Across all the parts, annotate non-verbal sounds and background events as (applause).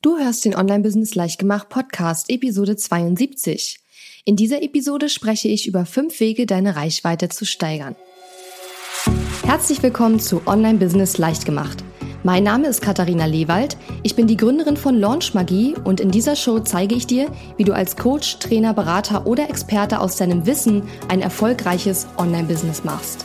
Du hörst den Online-Business Leichtgemacht Podcast, Episode 72. In dieser Episode spreche ich über fünf Wege, deine Reichweite zu steigern. Herzlich willkommen zu Online-Business Leichtgemacht. Mein Name ist Katharina Lewald. Ich bin die Gründerin von Launch Magie und in dieser Show zeige ich dir, wie du als Coach, Trainer, Berater oder Experte aus deinem Wissen ein erfolgreiches Online-Business machst.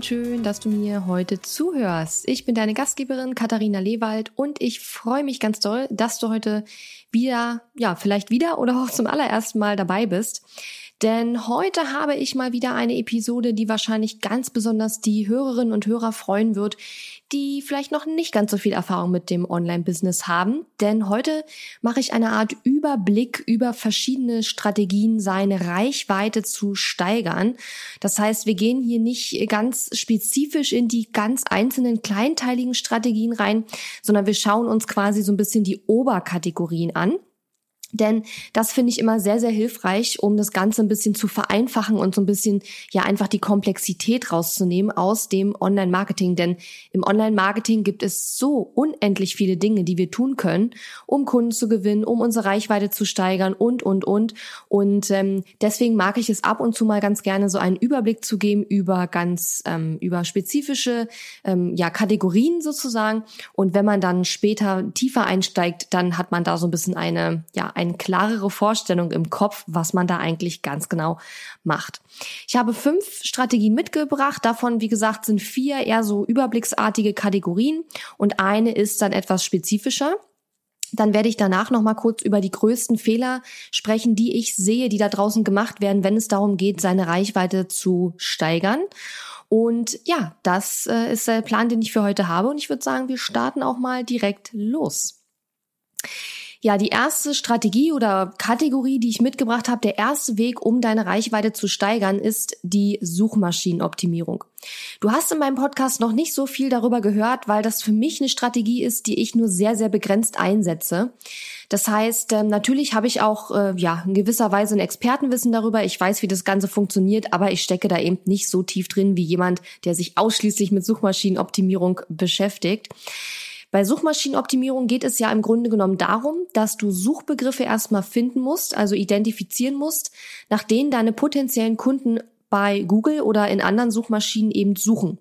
und schön, dass du mir heute zuhörst. Ich bin deine Gastgeberin Katharina Lewald und ich freue mich ganz doll, dass du heute wieder, ja, vielleicht wieder oder auch zum allerersten Mal dabei bist. Denn heute habe ich mal wieder eine Episode, die wahrscheinlich ganz besonders die Hörerinnen und Hörer freuen wird, die vielleicht noch nicht ganz so viel Erfahrung mit dem Online-Business haben. Denn heute mache ich eine Art Überblick über verschiedene Strategien, seine Reichweite zu steigern. Das heißt, wir gehen hier nicht ganz spezifisch in die ganz einzelnen kleinteiligen Strategien rein, sondern wir schauen uns quasi so ein bisschen die Oberkategorien an. Denn das finde ich immer sehr, sehr hilfreich, um das Ganze ein bisschen zu vereinfachen und so ein bisschen ja einfach die Komplexität rauszunehmen aus dem Online-Marketing. Denn im Online-Marketing gibt es so unendlich viele Dinge, die wir tun können, um Kunden zu gewinnen, um unsere Reichweite zu steigern und, und, und. Und ähm, deswegen mag ich es ab und zu mal ganz gerne, so einen Überblick zu geben über ganz, ähm, über spezifische ähm, ja, Kategorien sozusagen. Und wenn man dann später tiefer einsteigt, dann hat man da so ein bisschen eine, ja, eine klarere Vorstellung im Kopf, was man da eigentlich ganz genau macht. Ich habe fünf Strategien mitgebracht. Davon, wie gesagt, sind vier eher so überblicksartige Kategorien und eine ist dann etwas spezifischer. Dann werde ich danach noch mal kurz über die größten Fehler sprechen, die ich sehe, die da draußen gemacht werden, wenn es darum geht, seine Reichweite zu steigern. Und ja, das äh, ist der Plan, den ich für heute habe. Und ich würde sagen, wir starten auch mal direkt los. Ja, die erste Strategie oder Kategorie, die ich mitgebracht habe, der erste Weg, um deine Reichweite zu steigern, ist die Suchmaschinenoptimierung. Du hast in meinem Podcast noch nicht so viel darüber gehört, weil das für mich eine Strategie ist, die ich nur sehr, sehr begrenzt einsetze. Das heißt, ähm, natürlich habe ich auch äh, ja in gewisser Weise ein Expertenwissen darüber. Ich weiß, wie das Ganze funktioniert, aber ich stecke da eben nicht so tief drin wie jemand, der sich ausschließlich mit Suchmaschinenoptimierung beschäftigt. Bei Suchmaschinenoptimierung geht es ja im Grunde genommen darum, dass du Suchbegriffe erstmal finden musst, also identifizieren musst, nach denen deine potenziellen Kunden bei Google oder in anderen Suchmaschinen eben suchen.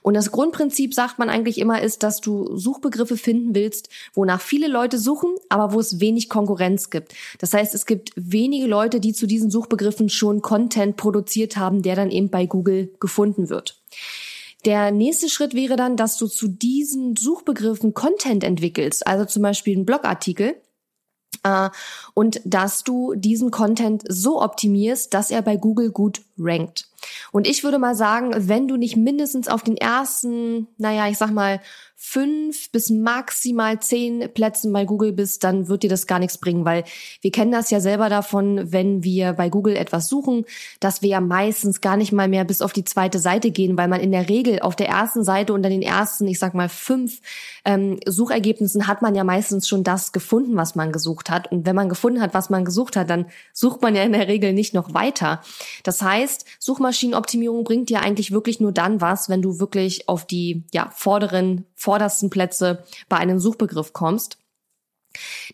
Und das Grundprinzip, sagt man eigentlich immer, ist, dass du Suchbegriffe finden willst, wonach viele Leute suchen, aber wo es wenig Konkurrenz gibt. Das heißt, es gibt wenige Leute, die zu diesen Suchbegriffen schon Content produziert haben, der dann eben bei Google gefunden wird. Der nächste Schritt wäre dann, dass du zu diesen Suchbegriffen Content entwickelst, also zum Beispiel einen Blogartikel, äh, und dass du diesen Content so optimierst, dass er bei Google gut rankt. Und ich würde mal sagen, wenn du nicht mindestens auf den ersten, naja, ich sag mal, fünf bis maximal zehn Plätzen bei Google bist, dann wird dir das gar nichts bringen, weil wir kennen das ja selber davon, wenn wir bei Google etwas suchen, dass wir ja meistens gar nicht mal mehr bis auf die zweite Seite gehen, weil man in der Regel auf der ersten Seite unter den ersten, ich sag mal, fünf ähm, Suchergebnissen hat man ja meistens schon das gefunden, was man gesucht hat. Und wenn man gefunden hat, was man gesucht hat, dann sucht man ja in der Regel nicht noch weiter. Das heißt, Suchmaschinenoptimierung bringt dir eigentlich wirklich nur dann was, wenn du wirklich auf die ja, vorderen vordersten Plätze bei einem Suchbegriff kommst.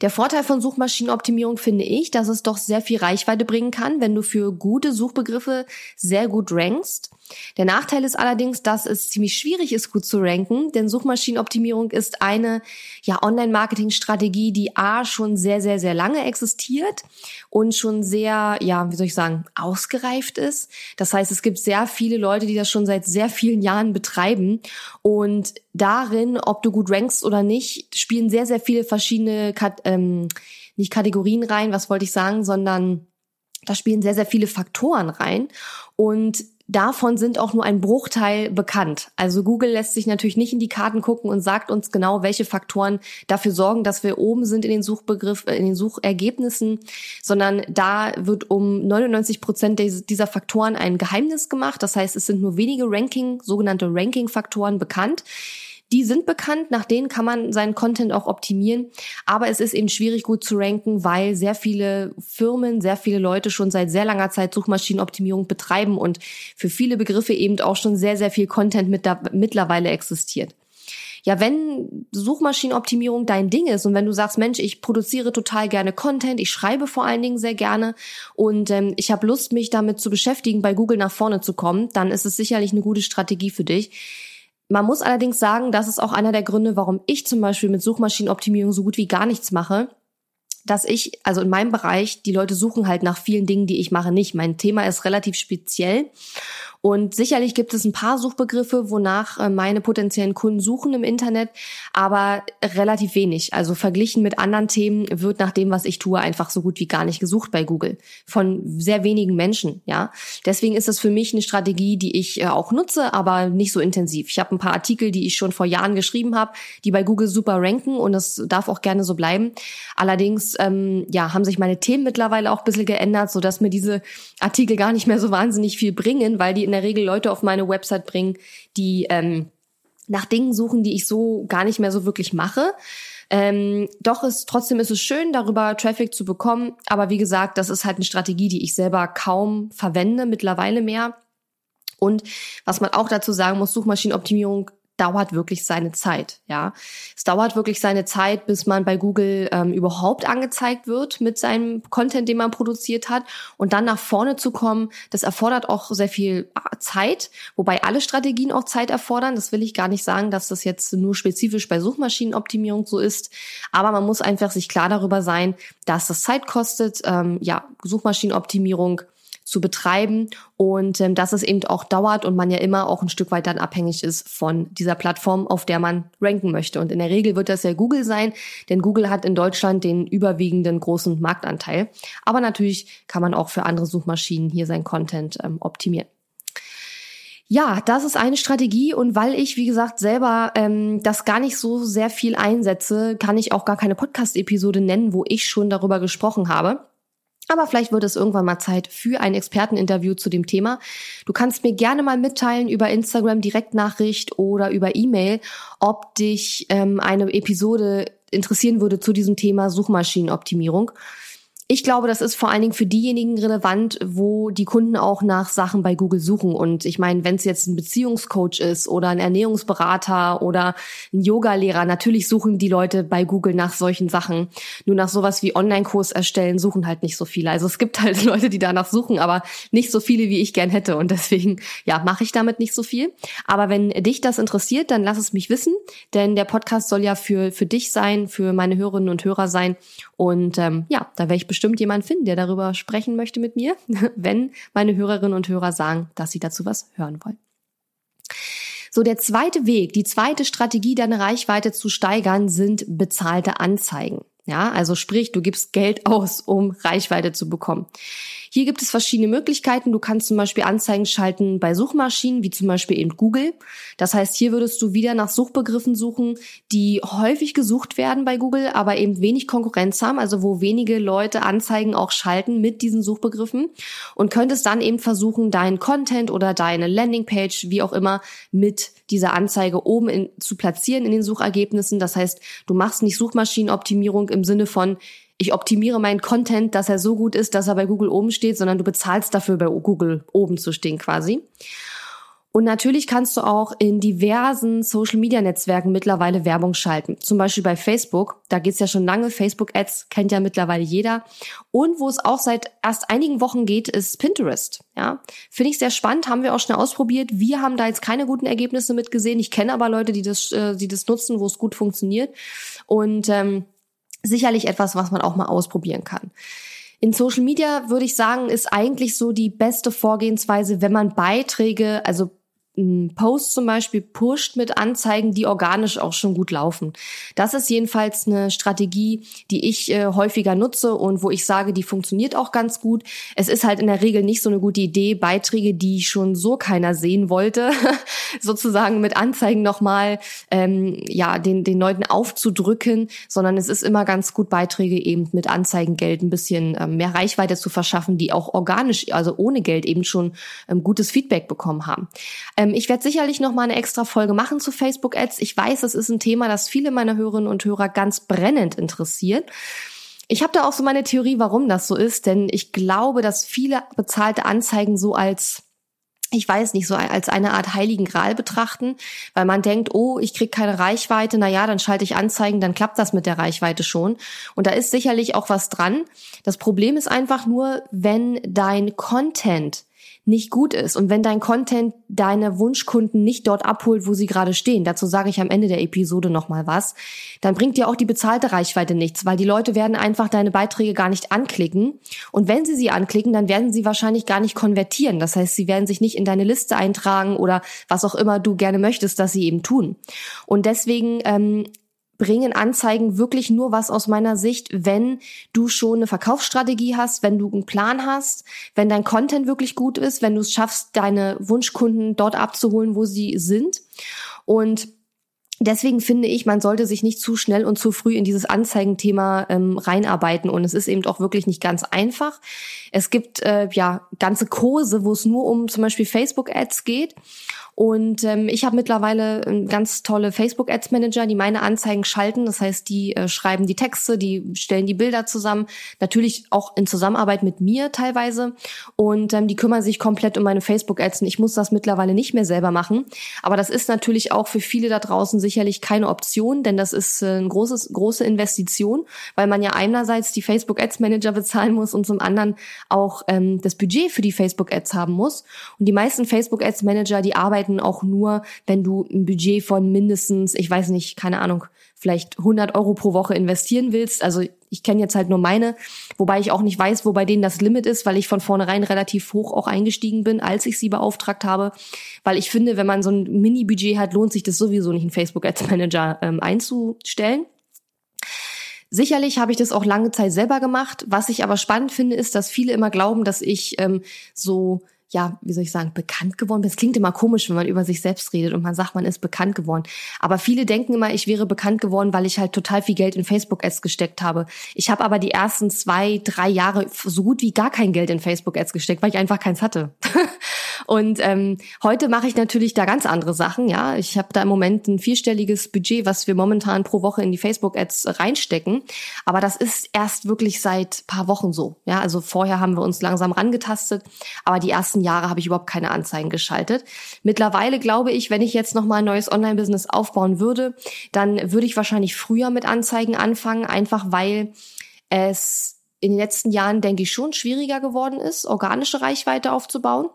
Der Vorteil von Suchmaschinenoptimierung finde ich, dass es doch sehr viel Reichweite bringen kann, wenn du für gute Suchbegriffe sehr gut rankst. Der Nachteil ist allerdings, dass es ziemlich schwierig ist, gut zu ranken, denn Suchmaschinenoptimierung ist eine ja, Online-Marketing-Strategie, die A schon sehr, sehr, sehr lange existiert und schon sehr, ja, wie soll ich sagen, ausgereift ist. Das heißt, es gibt sehr viele Leute, die das schon seit sehr vielen Jahren betreiben und darin, ob du gut rankst oder nicht, spielen sehr, sehr viele verschiedene, ähm, nicht Kategorien rein, was wollte ich sagen, sondern da spielen sehr, sehr viele Faktoren rein. Und davon sind auch nur ein Bruchteil bekannt. Also Google lässt sich natürlich nicht in die Karten gucken und sagt uns genau, welche Faktoren dafür sorgen, dass wir oben sind in den Suchbegriff, äh, in den Suchergebnissen, sondern da wird um 99 Prozent dieser Faktoren ein Geheimnis gemacht. Das heißt, es sind nur wenige Ranking, sogenannte Ranking-Faktoren bekannt. Die sind bekannt, nach denen kann man seinen Content auch optimieren. Aber es ist eben schwierig gut zu ranken, weil sehr viele Firmen, sehr viele Leute schon seit sehr langer Zeit Suchmaschinenoptimierung betreiben und für viele Begriffe eben auch schon sehr, sehr viel Content mit da, mittlerweile existiert. Ja, wenn Suchmaschinenoptimierung dein Ding ist und wenn du sagst, Mensch, ich produziere total gerne Content, ich schreibe vor allen Dingen sehr gerne und ähm, ich habe Lust, mich damit zu beschäftigen, bei Google nach vorne zu kommen, dann ist es sicherlich eine gute Strategie für dich. Man muss allerdings sagen, das ist auch einer der Gründe, warum ich zum Beispiel mit Suchmaschinenoptimierung so gut wie gar nichts mache dass ich, also in meinem Bereich, die Leute suchen halt nach vielen Dingen, die ich mache, nicht. Mein Thema ist relativ speziell und sicherlich gibt es ein paar Suchbegriffe, wonach äh, meine potenziellen Kunden suchen im Internet, aber relativ wenig. Also verglichen mit anderen Themen wird nach dem, was ich tue, einfach so gut wie gar nicht gesucht bei Google. Von sehr wenigen Menschen, ja. Deswegen ist das für mich eine Strategie, die ich äh, auch nutze, aber nicht so intensiv. Ich habe ein paar Artikel, die ich schon vor Jahren geschrieben habe, die bei Google super ranken und das darf auch gerne so bleiben. Allerdings, ähm, ja, haben sich meine Themen mittlerweile auch ein bisschen geändert, sodass mir diese Artikel gar nicht mehr so wahnsinnig viel bringen, weil die in der Regel Leute auf meine Website bringen, die ähm, nach Dingen suchen, die ich so gar nicht mehr so wirklich mache. Ähm, doch ist trotzdem ist es schön, darüber Traffic zu bekommen. Aber wie gesagt, das ist halt eine Strategie, die ich selber kaum verwende, mittlerweile mehr. Und was man auch dazu sagen muss, Suchmaschinenoptimierung dauert wirklich seine Zeit, ja. Es dauert wirklich seine Zeit, bis man bei Google ähm, überhaupt angezeigt wird mit seinem Content, den man produziert hat. Und dann nach vorne zu kommen, das erfordert auch sehr viel ah, Zeit, wobei alle Strategien auch Zeit erfordern. Das will ich gar nicht sagen, dass das jetzt nur spezifisch bei Suchmaschinenoptimierung so ist. Aber man muss einfach sich klar darüber sein, dass das Zeit kostet. Ähm, ja, Suchmaschinenoptimierung zu betreiben und ähm, dass es eben auch dauert und man ja immer auch ein Stück weit dann abhängig ist von dieser Plattform, auf der man ranken möchte. Und in der Regel wird das ja Google sein, denn Google hat in Deutschland den überwiegenden großen Marktanteil. Aber natürlich kann man auch für andere Suchmaschinen hier sein Content ähm, optimieren. Ja, das ist eine Strategie und weil ich, wie gesagt, selber ähm, das gar nicht so sehr viel einsetze, kann ich auch gar keine Podcast-Episode nennen, wo ich schon darüber gesprochen habe. Aber vielleicht wird es irgendwann mal Zeit für ein Experteninterview zu dem Thema. Du kannst mir gerne mal mitteilen über Instagram Direktnachricht oder über E-Mail, ob dich ähm, eine Episode interessieren würde zu diesem Thema Suchmaschinenoptimierung. Ich glaube, das ist vor allen Dingen für diejenigen relevant, wo die Kunden auch nach Sachen bei Google suchen. Und ich meine, wenn es jetzt ein Beziehungscoach ist oder ein Ernährungsberater oder ein Yogalehrer, natürlich suchen die Leute bei Google nach solchen Sachen. Nur nach sowas wie Online-Kurs erstellen suchen halt nicht so viele. Also es gibt halt (laughs) Leute, die danach suchen, aber nicht so viele, wie ich gern hätte. Und deswegen, ja, mache ich damit nicht so viel. Aber wenn dich das interessiert, dann lass es mich wissen, denn der Podcast soll ja für, für dich sein, für meine Hörerinnen und Hörer sein. Und ähm, ja, da wäre ich bestimmt jemand finden, der darüber sprechen möchte mit mir, (laughs) wenn meine Hörerinnen und Hörer sagen, dass sie dazu was hören wollen. So, der zweite Weg, die zweite Strategie, deine Reichweite zu steigern, sind bezahlte Anzeigen. Ja, also sprich, du gibst Geld aus, um Reichweite zu bekommen. Hier gibt es verschiedene Möglichkeiten. Du kannst zum Beispiel Anzeigen schalten bei Suchmaschinen, wie zum Beispiel eben Google. Das heißt, hier würdest du wieder nach Suchbegriffen suchen, die häufig gesucht werden bei Google, aber eben wenig Konkurrenz haben, also wo wenige Leute Anzeigen auch schalten mit diesen Suchbegriffen und könntest dann eben versuchen, deinen Content oder deine Landingpage, wie auch immer, mit dieser Anzeige oben in, zu platzieren in den Suchergebnissen. Das heißt, du machst nicht Suchmaschinenoptimierung im Sinne von, ich optimiere meinen Content, dass er so gut ist, dass er bei Google oben steht, sondern du bezahlst dafür, bei Google oben zu stehen quasi. Und natürlich kannst du auch in diversen Social-Media-Netzwerken mittlerweile Werbung schalten. Zum Beispiel bei Facebook. Da geht's ja schon lange. Facebook-Ads kennt ja mittlerweile jeder. Und wo es auch seit erst einigen Wochen geht, ist Pinterest. Ja, finde ich sehr spannend. Haben wir auch schnell ausprobiert. Wir haben da jetzt keine guten Ergebnisse mitgesehen. Ich kenne aber Leute, die das, äh, die das nutzen, wo es gut funktioniert. Und ähm, sicherlich etwas, was man auch mal ausprobieren kann. In Social Media würde ich sagen, ist eigentlich so die beste Vorgehensweise, wenn man Beiträge, also Post zum Beispiel pusht mit Anzeigen, die organisch auch schon gut laufen. Das ist jedenfalls eine Strategie, die ich äh, häufiger nutze und wo ich sage, die funktioniert auch ganz gut. Es ist halt in der Regel nicht so eine gute Idee, Beiträge, die schon so keiner sehen wollte, (laughs) sozusagen mit Anzeigen nochmal ähm, ja den den Leuten aufzudrücken, sondern es ist immer ganz gut Beiträge eben mit Anzeigengeld ein bisschen ähm, mehr Reichweite zu verschaffen, die auch organisch, also ohne Geld eben schon ähm, gutes Feedback bekommen haben. Ähm, ich werde sicherlich noch mal eine extra Folge machen zu Facebook Ads. Ich weiß, es ist ein Thema, das viele meiner Hörerinnen und Hörer ganz brennend interessiert. Ich habe da auch so meine Theorie, warum das so ist, denn ich glaube, dass viele bezahlte Anzeigen so als ich weiß nicht, so als eine Art heiligen Gral betrachten, weil man denkt, oh, ich krieg keine Reichweite, na ja, dann schalte ich Anzeigen, dann klappt das mit der Reichweite schon. Und da ist sicherlich auch was dran. Das Problem ist einfach nur, wenn dein Content nicht gut ist und wenn dein Content deine Wunschkunden nicht dort abholt, wo sie gerade stehen, dazu sage ich am Ende der Episode nochmal was, dann bringt dir auch die bezahlte Reichweite nichts, weil die Leute werden einfach deine Beiträge gar nicht anklicken und wenn sie sie anklicken, dann werden sie wahrscheinlich gar nicht konvertieren. Das heißt, sie werden sich nicht in deine Liste eintragen oder was auch immer du gerne möchtest, dass sie eben tun. Und deswegen ähm, bringen Anzeigen wirklich nur was aus meiner Sicht, wenn du schon eine Verkaufsstrategie hast, wenn du einen Plan hast, wenn dein Content wirklich gut ist, wenn du es schaffst, deine Wunschkunden dort abzuholen, wo sie sind. Und Deswegen finde ich, man sollte sich nicht zu schnell und zu früh in dieses Anzeigenthema ähm, reinarbeiten. Und es ist eben auch wirklich nicht ganz einfach. Es gibt äh, ja ganze Kurse, wo es nur um zum Beispiel Facebook-Ads geht. Und ähm, ich habe mittlerweile ähm, ganz tolle Facebook Ads Manager, die meine Anzeigen schalten. Das heißt, die äh, schreiben die Texte, die stellen die Bilder zusammen. Natürlich auch in Zusammenarbeit mit mir teilweise. Und ähm, die kümmern sich komplett um meine Facebook Ads. Und ich muss das mittlerweile nicht mehr selber machen. Aber das ist natürlich auch für viele da draußen sicherlich keine Option, denn das ist äh, eine großes, große Investition, weil man ja einerseits die Facebook Ads Manager bezahlen muss und zum anderen auch ähm, das Budget für die Facebook Ads haben muss. Und die meisten Facebook Ads Manager, die arbeiten arbeiten auch nur, wenn du ein Budget von mindestens, ich weiß nicht, keine Ahnung, vielleicht 100 Euro pro Woche investieren willst. Also ich kenne jetzt halt nur meine, wobei ich auch nicht weiß, wo bei denen das Limit ist, weil ich von vornherein relativ hoch auch eingestiegen bin, als ich sie beauftragt habe. Weil ich finde, wenn man so ein Mini-Budget hat, lohnt sich das sowieso nicht, einen Facebook Ads Manager ähm, einzustellen. Sicherlich habe ich das auch lange Zeit selber gemacht. Was ich aber spannend finde, ist, dass viele immer glauben, dass ich ähm, so ja, wie soll ich sagen, bekannt geworden bin. Es klingt immer komisch, wenn man über sich selbst redet und man sagt, man ist bekannt geworden. Aber viele denken immer, ich wäre bekannt geworden, weil ich halt total viel Geld in Facebook-Ads gesteckt habe. Ich habe aber die ersten zwei, drei Jahre so gut wie gar kein Geld in Facebook-Ads gesteckt, weil ich einfach keins hatte. (laughs) und ähm, heute mache ich natürlich da ganz andere Sachen. Ja, ich habe da im Moment ein vierstelliges Budget, was wir momentan pro Woche in die Facebook-Ads reinstecken. Aber das ist erst wirklich seit paar Wochen so. Ja, also vorher haben wir uns langsam rangetastet, aber die ersten Jahre habe ich überhaupt keine Anzeigen geschaltet. Mittlerweile glaube ich, wenn ich jetzt noch mal ein neues Online-Business aufbauen würde, dann würde ich wahrscheinlich früher mit Anzeigen anfangen, einfach weil es in den letzten Jahren, denke ich, schon schwieriger geworden ist, organische Reichweite aufzubauen.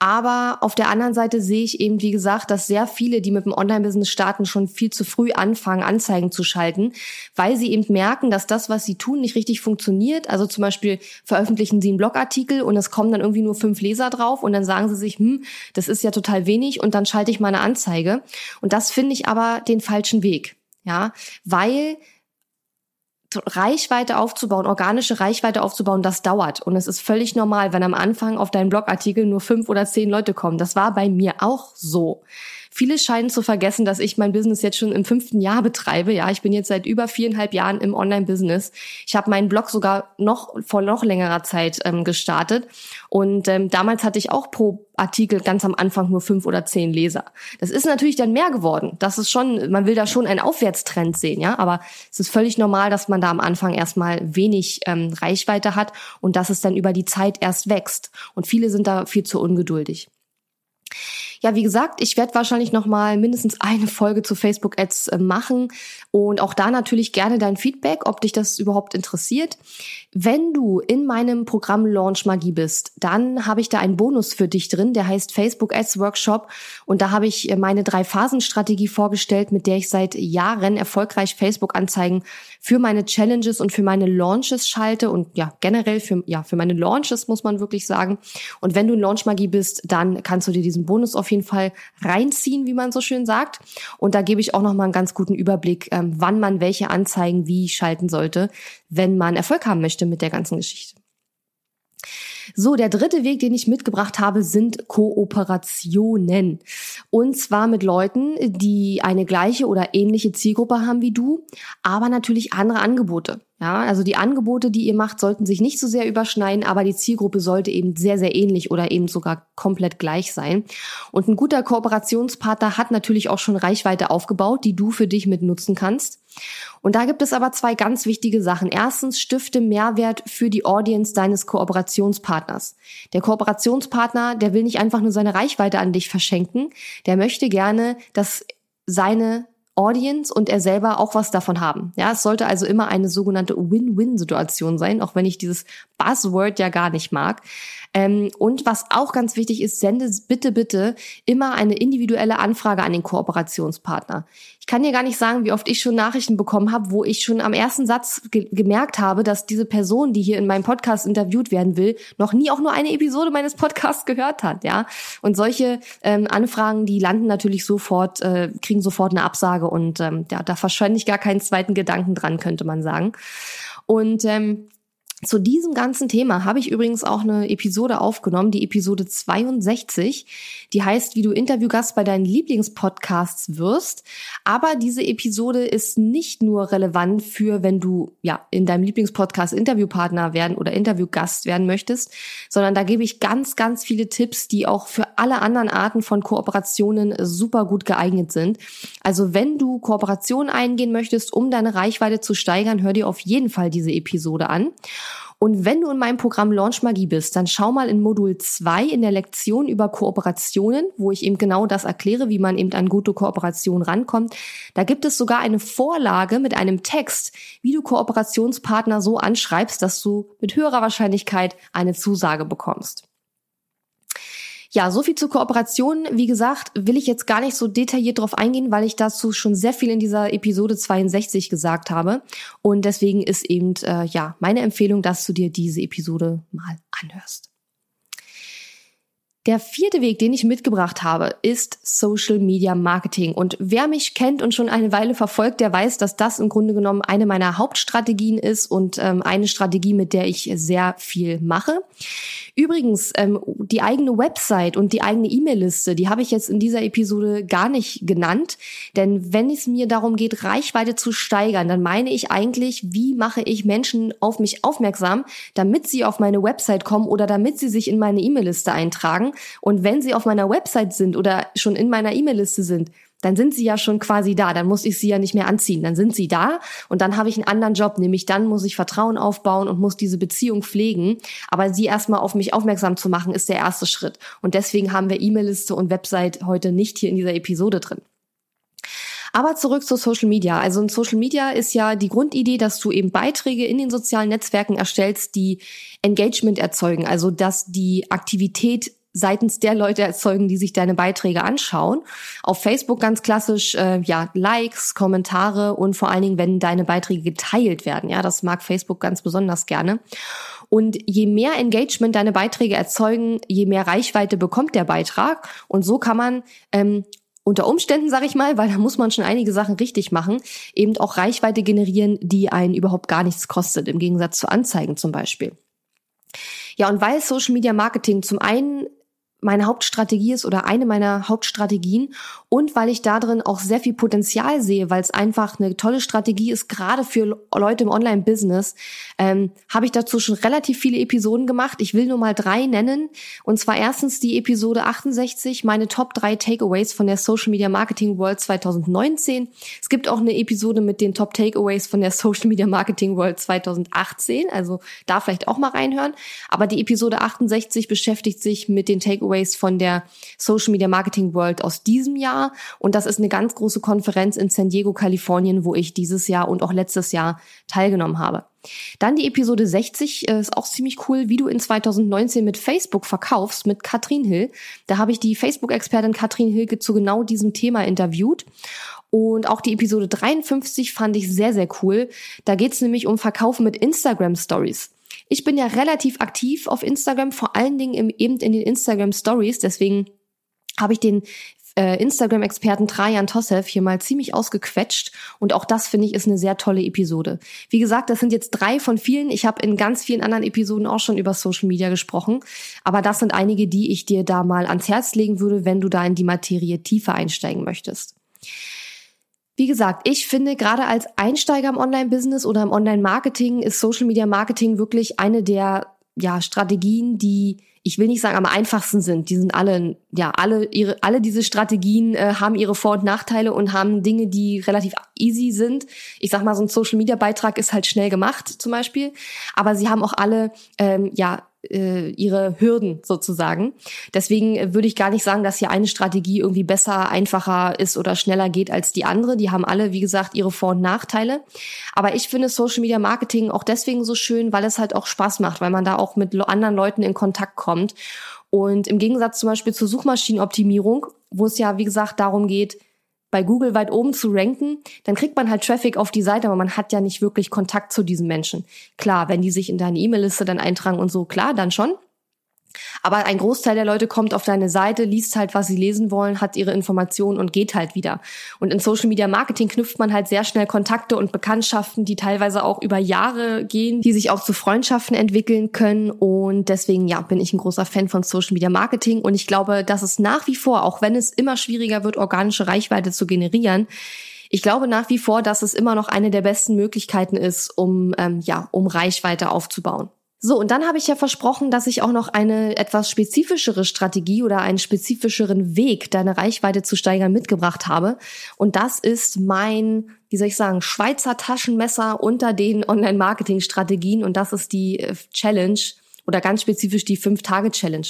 Aber auf der anderen Seite sehe ich eben, wie gesagt, dass sehr viele, die mit dem Online-Business starten, schon viel zu früh anfangen, Anzeigen zu schalten, weil sie eben merken, dass das, was sie tun, nicht richtig funktioniert. Also zum Beispiel veröffentlichen sie einen Blogartikel und es kommen dann irgendwie nur fünf Leser drauf und dann sagen sie sich, hm, das ist ja total wenig und dann schalte ich mal eine Anzeige. Und das finde ich aber den falschen Weg. Ja, weil Reichweite aufzubauen, organische Reichweite aufzubauen, das dauert. Und es ist völlig normal, wenn am Anfang auf deinen Blogartikel nur fünf oder zehn Leute kommen. Das war bei mir auch so. Viele scheinen zu vergessen, dass ich mein Business jetzt schon im fünften Jahr betreibe. Ja, ich bin jetzt seit über viereinhalb Jahren im Online-Business. Ich habe meinen Blog sogar noch vor noch längerer Zeit ähm, gestartet. Und ähm, damals hatte ich auch pro Artikel ganz am Anfang nur fünf oder zehn Leser. Das ist natürlich dann mehr geworden. Das ist schon, man will da schon einen Aufwärtstrend sehen, ja. Aber es ist völlig normal, dass man da am Anfang erstmal wenig ähm, Reichweite hat und dass es dann über die Zeit erst wächst. Und viele sind da viel zu ungeduldig. Ja, wie gesagt, ich werde wahrscheinlich noch mal mindestens eine Folge zu Facebook Ads äh, machen und auch da natürlich gerne dein Feedback, ob dich das überhaupt interessiert. Wenn du in meinem Programm Launch Magie bist, dann habe ich da einen Bonus für dich drin, der heißt Facebook Ads Workshop und da habe ich äh, meine drei Phasen Strategie vorgestellt, mit der ich seit Jahren erfolgreich Facebook Anzeigen für meine Challenges und für meine Launches schalte und ja, generell für, ja, für meine Launches muss man wirklich sagen. Und wenn du in Launchmagie bist, dann kannst du dir diesen Bonus auf jeden Fall reinziehen, wie man so schön sagt. Und da gebe ich auch nochmal einen ganz guten Überblick, ähm, wann man welche Anzeigen wie schalten sollte, wenn man Erfolg haben möchte mit der ganzen Geschichte. So, der dritte Weg, den ich mitgebracht habe, sind Kooperationen. Und zwar mit Leuten, die eine gleiche oder ähnliche Zielgruppe haben wie du, aber natürlich andere Angebote. Ja, also die Angebote, die ihr macht, sollten sich nicht so sehr überschneiden, aber die Zielgruppe sollte eben sehr, sehr ähnlich oder eben sogar komplett gleich sein. Und ein guter Kooperationspartner hat natürlich auch schon Reichweite aufgebaut, die du für dich mit nutzen kannst. Und da gibt es aber zwei ganz wichtige Sachen. Erstens, stifte Mehrwert für die Audience deines Kooperationspartners. Der Kooperationspartner, der will nicht einfach nur seine Reichweite an dich verschenken, der möchte gerne, dass seine Audience und er selber auch was davon haben. Ja, es sollte also immer eine sogenannte Win-Win-Situation sein, auch wenn ich dieses Buzzword ja gar nicht mag. Ähm, und was auch ganz wichtig ist, sende bitte, bitte immer eine individuelle Anfrage an den Kooperationspartner. Ich kann dir gar nicht sagen, wie oft ich schon Nachrichten bekommen habe, wo ich schon am ersten Satz ge gemerkt habe, dass diese Person, die hier in meinem Podcast interviewt werden will, noch nie auch nur eine Episode meines Podcasts gehört hat, ja. Und solche ähm, Anfragen, die landen natürlich sofort, äh, kriegen sofort eine Absage und ähm, ja, da wahrscheinlich gar keinen zweiten Gedanken dran, könnte man sagen. Und ähm, zu diesem ganzen Thema habe ich übrigens auch eine Episode aufgenommen, die Episode 62. Die heißt, wie du Interviewgast bei deinen Lieblingspodcasts wirst. Aber diese Episode ist nicht nur relevant für, wenn du ja in deinem Lieblingspodcast Interviewpartner werden oder Interviewgast werden möchtest, sondern da gebe ich ganz, ganz viele Tipps, die auch für alle anderen Arten von Kooperationen super gut geeignet sind. Also wenn du Kooperationen eingehen möchtest, um deine Reichweite zu steigern, hör dir auf jeden Fall diese Episode an. Und wenn du in meinem Programm Launch Magie bist, dann schau mal in Modul 2 in der Lektion über Kooperationen, wo ich eben genau das erkläre, wie man eben an gute Kooperation rankommt. Da gibt es sogar eine Vorlage mit einem Text, wie du Kooperationspartner so anschreibst, dass du mit höherer Wahrscheinlichkeit eine Zusage bekommst. Ja, so viel zur Kooperation. Wie gesagt, will ich jetzt gar nicht so detailliert drauf eingehen, weil ich dazu schon sehr viel in dieser Episode 62 gesagt habe. Und deswegen ist eben, äh, ja, meine Empfehlung, dass du dir diese Episode mal anhörst. Der vierte Weg, den ich mitgebracht habe, ist Social Media Marketing. Und wer mich kennt und schon eine Weile verfolgt, der weiß, dass das im Grunde genommen eine meiner Hauptstrategien ist und ähm, eine Strategie, mit der ich sehr viel mache. Übrigens, ähm, die eigene Website und die eigene E-Mail-Liste, die habe ich jetzt in dieser Episode gar nicht genannt. Denn wenn es mir darum geht, Reichweite zu steigern, dann meine ich eigentlich, wie mache ich Menschen auf mich aufmerksam, damit sie auf meine Website kommen oder damit sie sich in meine E-Mail-Liste eintragen. Und wenn sie auf meiner Website sind oder schon in meiner E-Mail-Liste sind, dann sind sie ja schon quasi da, dann muss ich sie ja nicht mehr anziehen, dann sind sie da und dann habe ich einen anderen Job, nämlich dann muss ich Vertrauen aufbauen und muss diese Beziehung pflegen, aber sie erstmal auf mich aufmerksam zu machen, ist der erste Schritt und deswegen haben wir E-Mail-Liste und Website heute nicht hier in dieser Episode drin. Aber zurück zu Social Media. Also in Social Media ist ja die Grundidee, dass du eben Beiträge in den sozialen Netzwerken erstellst, die Engagement erzeugen, also dass die Aktivität seitens der Leute erzeugen, die sich deine Beiträge anschauen. Auf Facebook ganz klassisch, äh, ja, Likes, Kommentare und vor allen Dingen, wenn deine Beiträge geteilt werden. Ja, das mag Facebook ganz besonders gerne. Und je mehr Engagement deine Beiträge erzeugen, je mehr Reichweite bekommt der Beitrag. Und so kann man ähm, unter Umständen, sage ich mal, weil da muss man schon einige Sachen richtig machen, eben auch Reichweite generieren, die einen überhaupt gar nichts kostet, im Gegensatz zu Anzeigen zum Beispiel. Ja, und weil Social Media Marketing zum einen meine Hauptstrategie ist oder eine meiner Hauptstrategien und weil ich da drin auch sehr viel Potenzial sehe, weil es einfach eine tolle Strategie ist, gerade für Leute im Online-Business, ähm, habe ich dazu schon relativ viele Episoden gemacht. Ich will nur mal drei nennen. Und zwar erstens die Episode 68, meine Top 3 Takeaways von der Social Media Marketing World 2019. Es gibt auch eine Episode mit den Top Takeaways von der Social Media Marketing World 2018. Also da vielleicht auch mal reinhören. Aber die Episode 68 beschäftigt sich mit den Takeaways Takeaways von der Social Media Marketing World aus diesem Jahr. Und das ist eine ganz große Konferenz in San Diego, Kalifornien, wo ich dieses Jahr und auch letztes Jahr teilgenommen habe. Dann die Episode 60 äh, ist auch ziemlich cool, wie du in 2019 mit Facebook verkaufst mit Katrin Hill. Da habe ich die Facebook-Expertin Katrin Hill zu genau diesem Thema interviewt. Und auch die Episode 53 fand ich sehr, sehr cool. Da geht es nämlich um Verkaufen mit Instagram Stories. Ich bin ja relativ aktiv auf Instagram, vor allen Dingen im, eben in den Instagram Stories. Deswegen habe ich den äh, Instagram-Experten Trajan Tossev hier mal ziemlich ausgequetscht. Und auch das finde ich ist eine sehr tolle Episode. Wie gesagt, das sind jetzt drei von vielen. Ich habe in ganz vielen anderen Episoden auch schon über Social Media gesprochen. Aber das sind einige, die ich dir da mal ans Herz legen würde, wenn du da in die Materie tiefer einsteigen möchtest. Wie gesagt, ich finde, gerade als Einsteiger im Online-Business oder im Online-Marketing ist Social Media Marketing wirklich eine der ja, Strategien, die ich will nicht sagen am einfachsten sind. Die sind alle, ja, alle ihre, alle diese Strategien äh, haben ihre Vor- und Nachteile und haben Dinge, die relativ easy sind. Ich sag mal, so ein Social Media Beitrag ist halt schnell gemacht, zum Beispiel. Aber sie haben auch alle, ähm, ja, äh, ihre Hürden sozusagen. Deswegen äh, würde ich gar nicht sagen, dass hier eine Strategie irgendwie besser, einfacher ist oder schneller geht als die andere. Die haben alle, wie gesagt, ihre Vor- und Nachteile. Aber ich finde Social Media Marketing auch deswegen so schön, weil es halt auch Spaß macht, weil man da auch mit anderen Leuten in Kontakt kommt. Und im Gegensatz zum Beispiel zur Suchmaschinenoptimierung, wo es ja, wie gesagt, darum geht, bei Google weit oben zu ranken, dann kriegt man halt Traffic auf die Seite, aber man hat ja nicht wirklich Kontakt zu diesen Menschen. Klar, wenn die sich in deine E-Mail-Liste dann eintragen und so, klar, dann schon. Aber ein Großteil der Leute kommt auf deine Seite, liest halt, was sie lesen wollen, hat ihre Informationen und geht halt wieder. Und in Social Media Marketing knüpft man halt sehr schnell Kontakte und Bekanntschaften, die teilweise auch über Jahre gehen, die sich auch zu Freundschaften entwickeln können. Und deswegen, ja, bin ich ein großer Fan von Social Media Marketing. Und ich glaube, dass es nach wie vor, auch wenn es immer schwieriger wird, organische Reichweite zu generieren, ich glaube nach wie vor, dass es immer noch eine der besten Möglichkeiten ist, um ähm, ja, um Reichweite aufzubauen. So, und dann habe ich ja versprochen, dass ich auch noch eine etwas spezifischere Strategie oder einen spezifischeren Weg, deine Reichweite zu steigern, mitgebracht habe. Und das ist mein, wie soll ich sagen, Schweizer Taschenmesser unter den Online-Marketing-Strategien. Und das ist die äh, Challenge oder ganz spezifisch die Fünf-Tage-Challenge.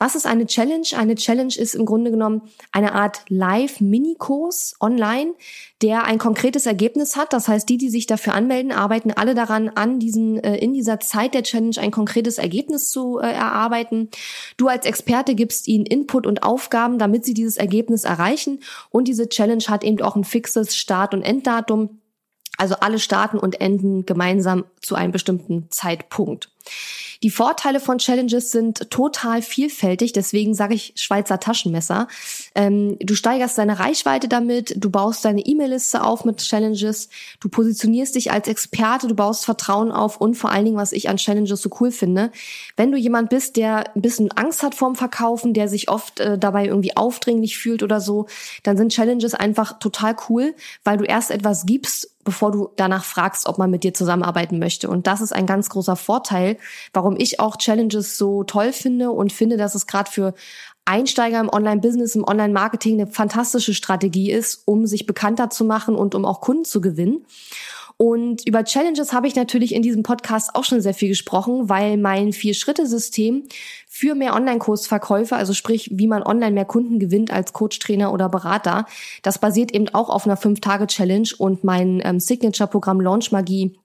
Was ist eine Challenge? Eine Challenge ist im Grunde genommen eine Art Live-Minikurs online, der ein konkretes Ergebnis hat. Das heißt, die, die sich dafür anmelden, arbeiten alle daran, an diesen, äh, in dieser Zeit der Challenge ein konkretes Ergebnis zu äh, erarbeiten. Du als Experte gibst ihnen Input und Aufgaben, damit sie dieses Ergebnis erreichen. Und diese Challenge hat eben auch ein fixes Start- und Enddatum. Also alle starten und enden gemeinsam zu einem bestimmten Zeitpunkt. Die Vorteile von Challenges sind total vielfältig, deswegen sage ich Schweizer Taschenmesser. Ähm, du steigerst deine Reichweite damit, du baust deine E-Mail-Liste auf mit Challenges, du positionierst dich als Experte, du baust Vertrauen auf und vor allen Dingen, was ich an Challenges so cool finde, wenn du jemand bist, der ein bisschen Angst hat vorm Verkaufen, der sich oft äh, dabei irgendwie aufdringlich fühlt oder so, dann sind Challenges einfach total cool, weil du erst etwas gibst bevor du danach fragst, ob man mit dir zusammenarbeiten möchte. Und das ist ein ganz großer Vorteil, warum ich auch Challenges so toll finde und finde, dass es gerade für Einsteiger im Online-Business, im Online-Marketing eine fantastische Strategie ist, um sich bekannter zu machen und um auch Kunden zu gewinnen. Und über Challenges habe ich natürlich in diesem Podcast auch schon sehr viel gesprochen, weil mein Vier-Schritte-System für mehr Online-Kursverkäufe, also sprich, wie man online mehr Kunden gewinnt als Coach, Trainer oder Berater, das basiert eben auch auf einer Fünf-Tage-Challenge und mein ähm, Signature-Programm Launch Magie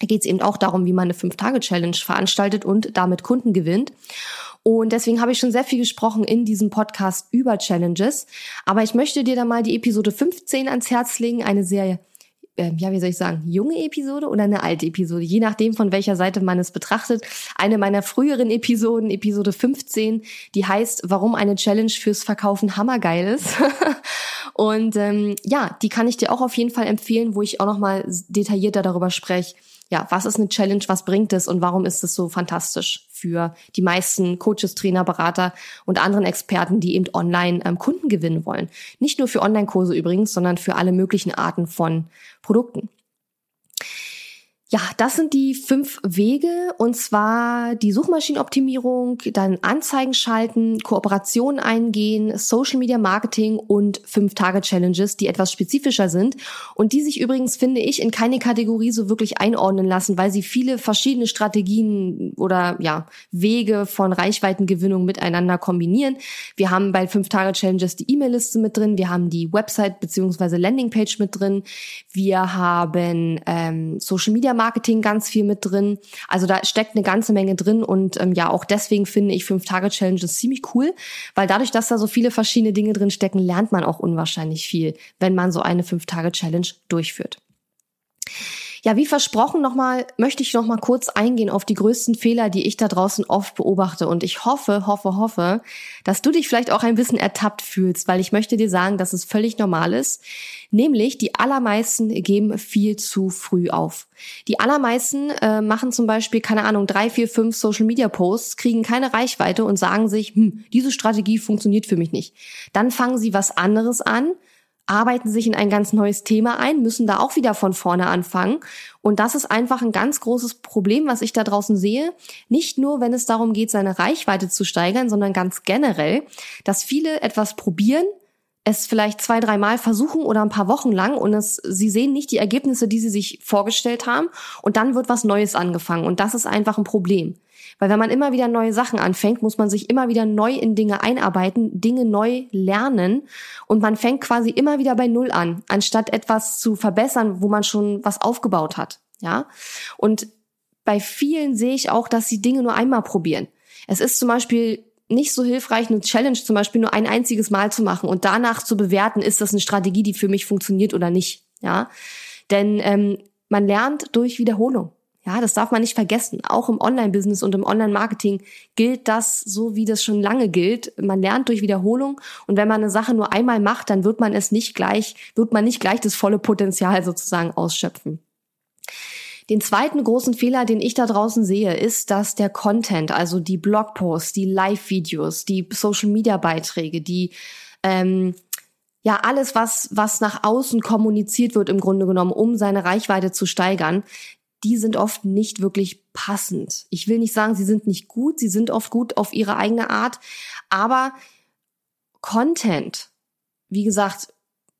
geht es eben auch darum, wie man eine Fünf-Tage-Challenge veranstaltet und damit Kunden gewinnt. Und deswegen habe ich schon sehr viel gesprochen in diesem Podcast über Challenges. Aber ich möchte dir da mal die Episode 15 ans Herz legen, eine sehr äh, ja, wie soll ich sagen, junge Episode oder eine alte Episode, je nachdem, von welcher Seite man es betrachtet. Eine meiner früheren Episoden, Episode 15, die heißt, warum eine Challenge fürs Verkaufen hammergeil ist. (laughs) Und ähm, ja, die kann ich dir auch auf jeden Fall empfehlen, wo ich auch nochmal detaillierter darüber spreche, ja, was ist eine Challenge, was bringt es und warum ist es so fantastisch für die meisten Coaches, Trainer, Berater und anderen Experten, die eben online ähm, Kunden gewinnen wollen. Nicht nur für Online-Kurse übrigens, sondern für alle möglichen Arten von Produkten. Ja, das sind die fünf Wege und zwar die Suchmaschinenoptimierung, dann Anzeigen schalten, Kooperationen eingehen, Social Media Marketing und fünf Tage Challenges, die etwas spezifischer sind und die sich übrigens finde ich in keine Kategorie so wirklich einordnen lassen, weil sie viele verschiedene Strategien oder ja Wege von Reichweitengewinnung miteinander kombinieren. Wir haben bei fünf Tage Challenges die E-Mail-Liste mit drin, wir haben die Website beziehungsweise Landingpage mit drin, wir haben ähm, Social Media E-Mail-Marketing ganz viel mit drin. Also da steckt eine ganze Menge drin und ähm, ja, auch deswegen finde ich fünf Tage Challenges ziemlich cool, weil dadurch, dass da so viele verschiedene Dinge drin stecken, lernt man auch unwahrscheinlich viel, wenn man so eine fünf Tage Challenge durchführt. Ja, wie versprochen nochmal, möchte ich nochmal kurz eingehen auf die größten Fehler, die ich da draußen oft beobachte. Und ich hoffe, hoffe, hoffe, dass du dich vielleicht auch ein bisschen ertappt fühlst, weil ich möchte dir sagen, dass es völlig normal ist. Nämlich, die allermeisten geben viel zu früh auf. Die allermeisten äh, machen zum Beispiel, keine Ahnung, drei, vier, fünf Social Media Posts, kriegen keine Reichweite und sagen sich, hm, diese Strategie funktioniert für mich nicht. Dann fangen sie was anderes an, arbeiten sich in ein ganz neues Thema ein, müssen da auch wieder von vorne anfangen. Und das ist einfach ein ganz großes Problem, was ich da draußen sehe. Nicht nur, wenn es darum geht, seine Reichweite zu steigern, sondern ganz generell, dass viele etwas probieren, es vielleicht zwei, dreimal versuchen oder ein paar Wochen lang und es, sie sehen nicht die Ergebnisse, die sie sich vorgestellt haben und dann wird was Neues angefangen und das ist einfach ein Problem. Weil wenn man immer wieder neue Sachen anfängt, muss man sich immer wieder neu in Dinge einarbeiten, Dinge neu lernen und man fängt quasi immer wieder bei Null an, anstatt etwas zu verbessern, wo man schon was aufgebaut hat. Ja. Und bei vielen sehe ich auch, dass sie Dinge nur einmal probieren. Es ist zum Beispiel nicht so hilfreich, eine Challenge zum Beispiel nur ein einziges Mal zu machen und danach zu bewerten, ist das eine Strategie, die für mich funktioniert oder nicht. Ja, denn ähm, man lernt durch Wiederholung. Ja, das darf man nicht vergessen. Auch im Online-Business und im Online-Marketing gilt das so, wie das schon lange gilt. Man lernt durch Wiederholung und wenn man eine Sache nur einmal macht, dann wird man es nicht gleich, wird man nicht gleich das volle Potenzial sozusagen ausschöpfen. Den zweiten großen Fehler, den ich da draußen sehe, ist, dass der Content, also die Blogposts, die Live-Videos, die Social-Media-Beiträge, die ähm, ja alles, was was nach außen kommuniziert wird, im Grunde genommen, um seine Reichweite zu steigern, die sind oft nicht wirklich passend. Ich will nicht sagen, sie sind nicht gut, sie sind oft gut auf ihre eigene Art, aber Content, wie gesagt,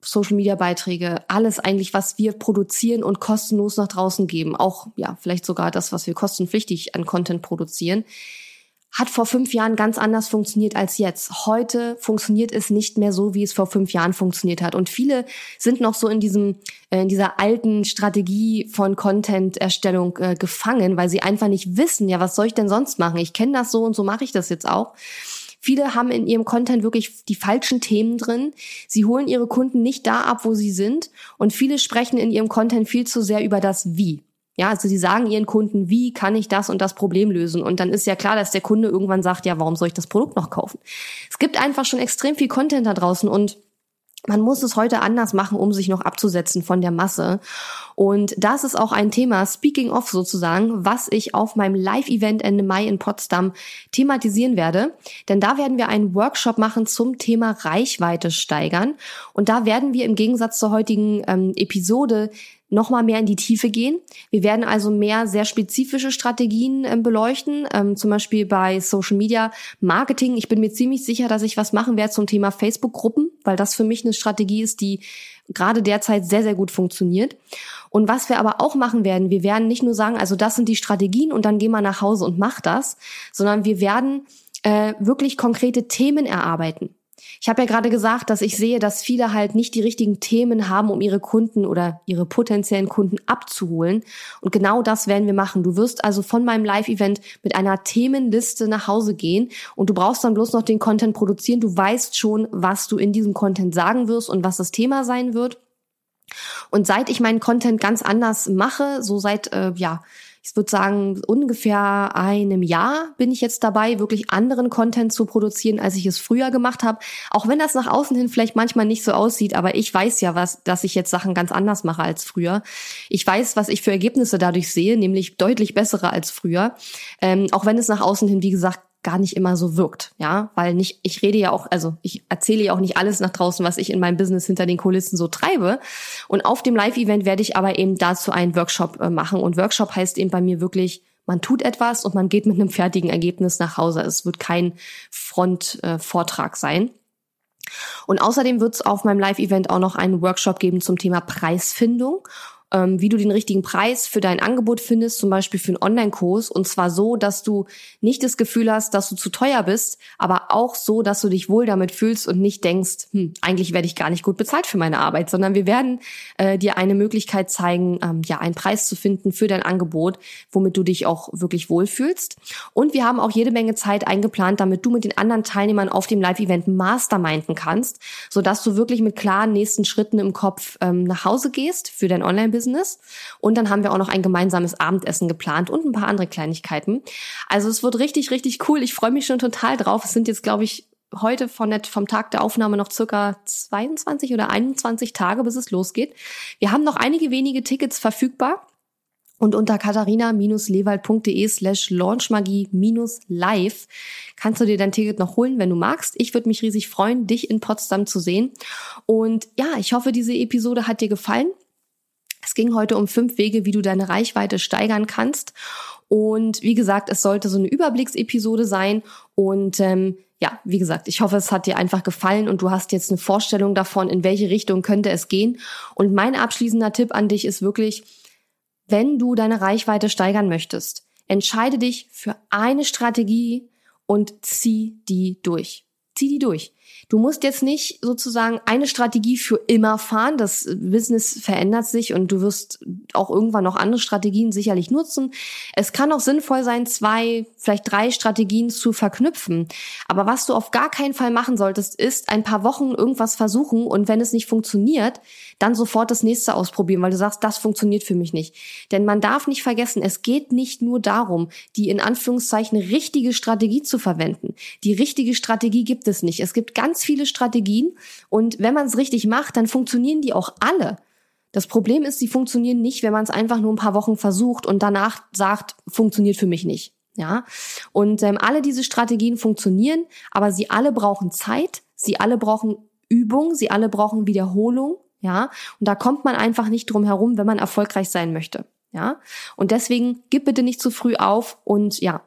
Social Media Beiträge, alles eigentlich, was wir produzieren und kostenlos nach draußen geben, auch ja, vielleicht sogar das, was wir kostenpflichtig an Content produzieren, hat vor fünf Jahren ganz anders funktioniert als jetzt. Heute funktioniert es nicht mehr so, wie es vor fünf Jahren funktioniert hat. Und viele sind noch so in diesem, äh, in dieser alten Strategie von Content-Erstellung äh, gefangen, weil sie einfach nicht wissen, ja, was soll ich denn sonst machen? Ich kenne das so und so mache ich das jetzt auch. Viele haben in ihrem Content wirklich die falschen Themen drin. Sie holen ihre Kunden nicht da ab, wo sie sind. Und viele sprechen in ihrem Content viel zu sehr über das Wie. Ja, also sie sagen ihren Kunden, wie kann ich das und das Problem lösen? Und dann ist ja klar, dass der Kunde irgendwann sagt, ja, warum soll ich das Produkt noch kaufen? Es gibt einfach schon extrem viel Content da draußen und man muss es heute anders machen, um sich noch abzusetzen von der Masse. Und das ist auch ein Thema, speaking of sozusagen, was ich auf meinem Live-Event Ende Mai in Potsdam thematisieren werde. Denn da werden wir einen Workshop machen zum Thema Reichweite steigern. Und da werden wir im Gegensatz zur heutigen ähm, Episode noch mal mehr in die Tiefe gehen. Wir werden also mehr sehr spezifische Strategien äh, beleuchten, ähm, zum Beispiel bei Social Media Marketing. Ich bin mir ziemlich sicher, dass ich was machen werde zum Thema Facebook-Gruppen, weil das für mich eine Strategie ist, die gerade derzeit sehr, sehr gut funktioniert. Und was wir aber auch machen werden, wir werden nicht nur sagen, also das sind die Strategien und dann geh mal nach Hause und mach das, sondern wir werden äh, wirklich konkrete Themen erarbeiten. Ich habe ja gerade gesagt, dass ich sehe, dass viele halt nicht die richtigen Themen haben, um ihre Kunden oder ihre potenziellen Kunden abzuholen. Und genau das werden wir machen. Du wirst also von meinem Live-Event mit einer Themenliste nach Hause gehen und du brauchst dann bloß noch den Content produzieren. Du weißt schon, was du in diesem Content sagen wirst und was das Thema sein wird. Und seit ich meinen Content ganz anders mache, so seit äh, ja ich würde sagen, ungefähr einem Jahr bin ich jetzt dabei, wirklich anderen Content zu produzieren, als ich es früher gemacht habe. Auch wenn das nach außen hin vielleicht manchmal nicht so aussieht, aber ich weiß ja, was, dass ich jetzt Sachen ganz anders mache als früher. Ich weiß, was ich für Ergebnisse dadurch sehe, nämlich deutlich bessere als früher. Ähm, auch wenn es nach außen hin, wie gesagt, gar nicht immer so wirkt, ja, weil nicht, ich rede ja auch, also ich erzähle ja auch nicht alles nach draußen, was ich in meinem Business hinter den Kulissen so treibe. Und auf dem Live-Event werde ich aber eben dazu einen Workshop äh, machen. Und Workshop heißt eben bei mir wirklich, man tut etwas und man geht mit einem fertigen Ergebnis nach Hause. Es wird kein Front-Vortrag äh, sein. Und außerdem wird es auf meinem Live-Event auch noch einen Workshop geben zum Thema Preisfindung ähm, wie du den richtigen Preis für dein Angebot findest, zum Beispiel für einen Online-Kurs. Und zwar so, dass du nicht das Gefühl hast, dass du zu teuer bist, aber auch so, dass du dich wohl damit fühlst und nicht denkst, hm, eigentlich werde ich gar nicht gut bezahlt für meine Arbeit, sondern wir werden äh, dir eine Möglichkeit zeigen, ähm, ja, einen Preis zu finden für dein Angebot, womit du dich auch wirklich wohlfühlst. Und wir haben auch jede Menge Zeit eingeplant, damit du mit den anderen Teilnehmern auf dem Live-Event masterminden kannst, sodass du wirklich mit klaren nächsten Schritten im Kopf ähm, nach Hause gehst für dein Online-Business. Und dann haben wir auch noch ein gemeinsames Abendessen geplant und ein paar andere Kleinigkeiten. Also es wird richtig, richtig cool. Ich freue mich schon total drauf. Es sind jetzt, glaube ich, heute von net, vom Tag der Aufnahme noch circa 22 oder 21 Tage, bis es losgeht. Wir haben noch einige wenige Tickets verfügbar. Und unter katharina-lewald.de slash launchmagie-live kannst du dir dein Ticket noch holen, wenn du magst. Ich würde mich riesig freuen, dich in Potsdam zu sehen. Und ja, ich hoffe, diese Episode hat dir gefallen. Es ging heute um fünf Wege, wie du deine Reichweite steigern kannst. Und wie gesagt, es sollte so eine Überblicksepisode sein. Und ähm, ja, wie gesagt, ich hoffe, es hat dir einfach gefallen und du hast jetzt eine Vorstellung davon, in welche Richtung könnte es gehen. Und mein abschließender Tipp an dich ist wirklich, wenn du deine Reichweite steigern möchtest, entscheide dich für eine Strategie und zieh die durch. Zieh die durch. Du musst jetzt nicht sozusagen eine Strategie für immer fahren. Das Business verändert sich und du wirst auch irgendwann noch andere Strategien sicherlich nutzen. Es kann auch sinnvoll sein, zwei, vielleicht drei Strategien zu verknüpfen. Aber was du auf gar keinen Fall machen solltest, ist ein paar Wochen irgendwas versuchen und wenn es nicht funktioniert, dann sofort das nächste ausprobieren, weil du sagst, das funktioniert für mich nicht. Denn man darf nicht vergessen, es geht nicht nur darum, die in Anführungszeichen richtige Strategie zu verwenden. Die richtige Strategie gibt es nicht. Es gibt ganz viele Strategien und wenn man es richtig macht, dann funktionieren die auch alle. Das Problem ist, sie funktionieren nicht, wenn man es einfach nur ein paar Wochen versucht und danach sagt, funktioniert für mich nicht. Ja, und ähm, alle diese Strategien funktionieren, aber sie alle brauchen Zeit, sie alle brauchen Übung, sie alle brauchen Wiederholung ja. Und da kommt man einfach nicht drum herum, wenn man erfolgreich sein möchte, ja. Und deswegen gib bitte nicht zu früh auf und ja,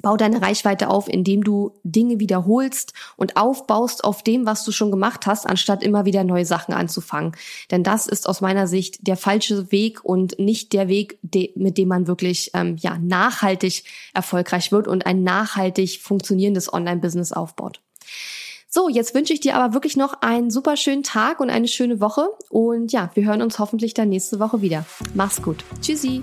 Bau deine Reichweite auf, indem du Dinge wiederholst und aufbaust auf dem, was du schon gemacht hast, anstatt immer wieder neue Sachen anzufangen. Denn das ist aus meiner Sicht der falsche Weg und nicht der Weg, mit dem man wirklich ähm, ja nachhaltig erfolgreich wird und ein nachhaltig funktionierendes Online-Business aufbaut. So, jetzt wünsche ich dir aber wirklich noch einen super schönen Tag und eine schöne Woche. Und ja, wir hören uns hoffentlich dann nächste Woche wieder. Mach's gut. Tschüssi.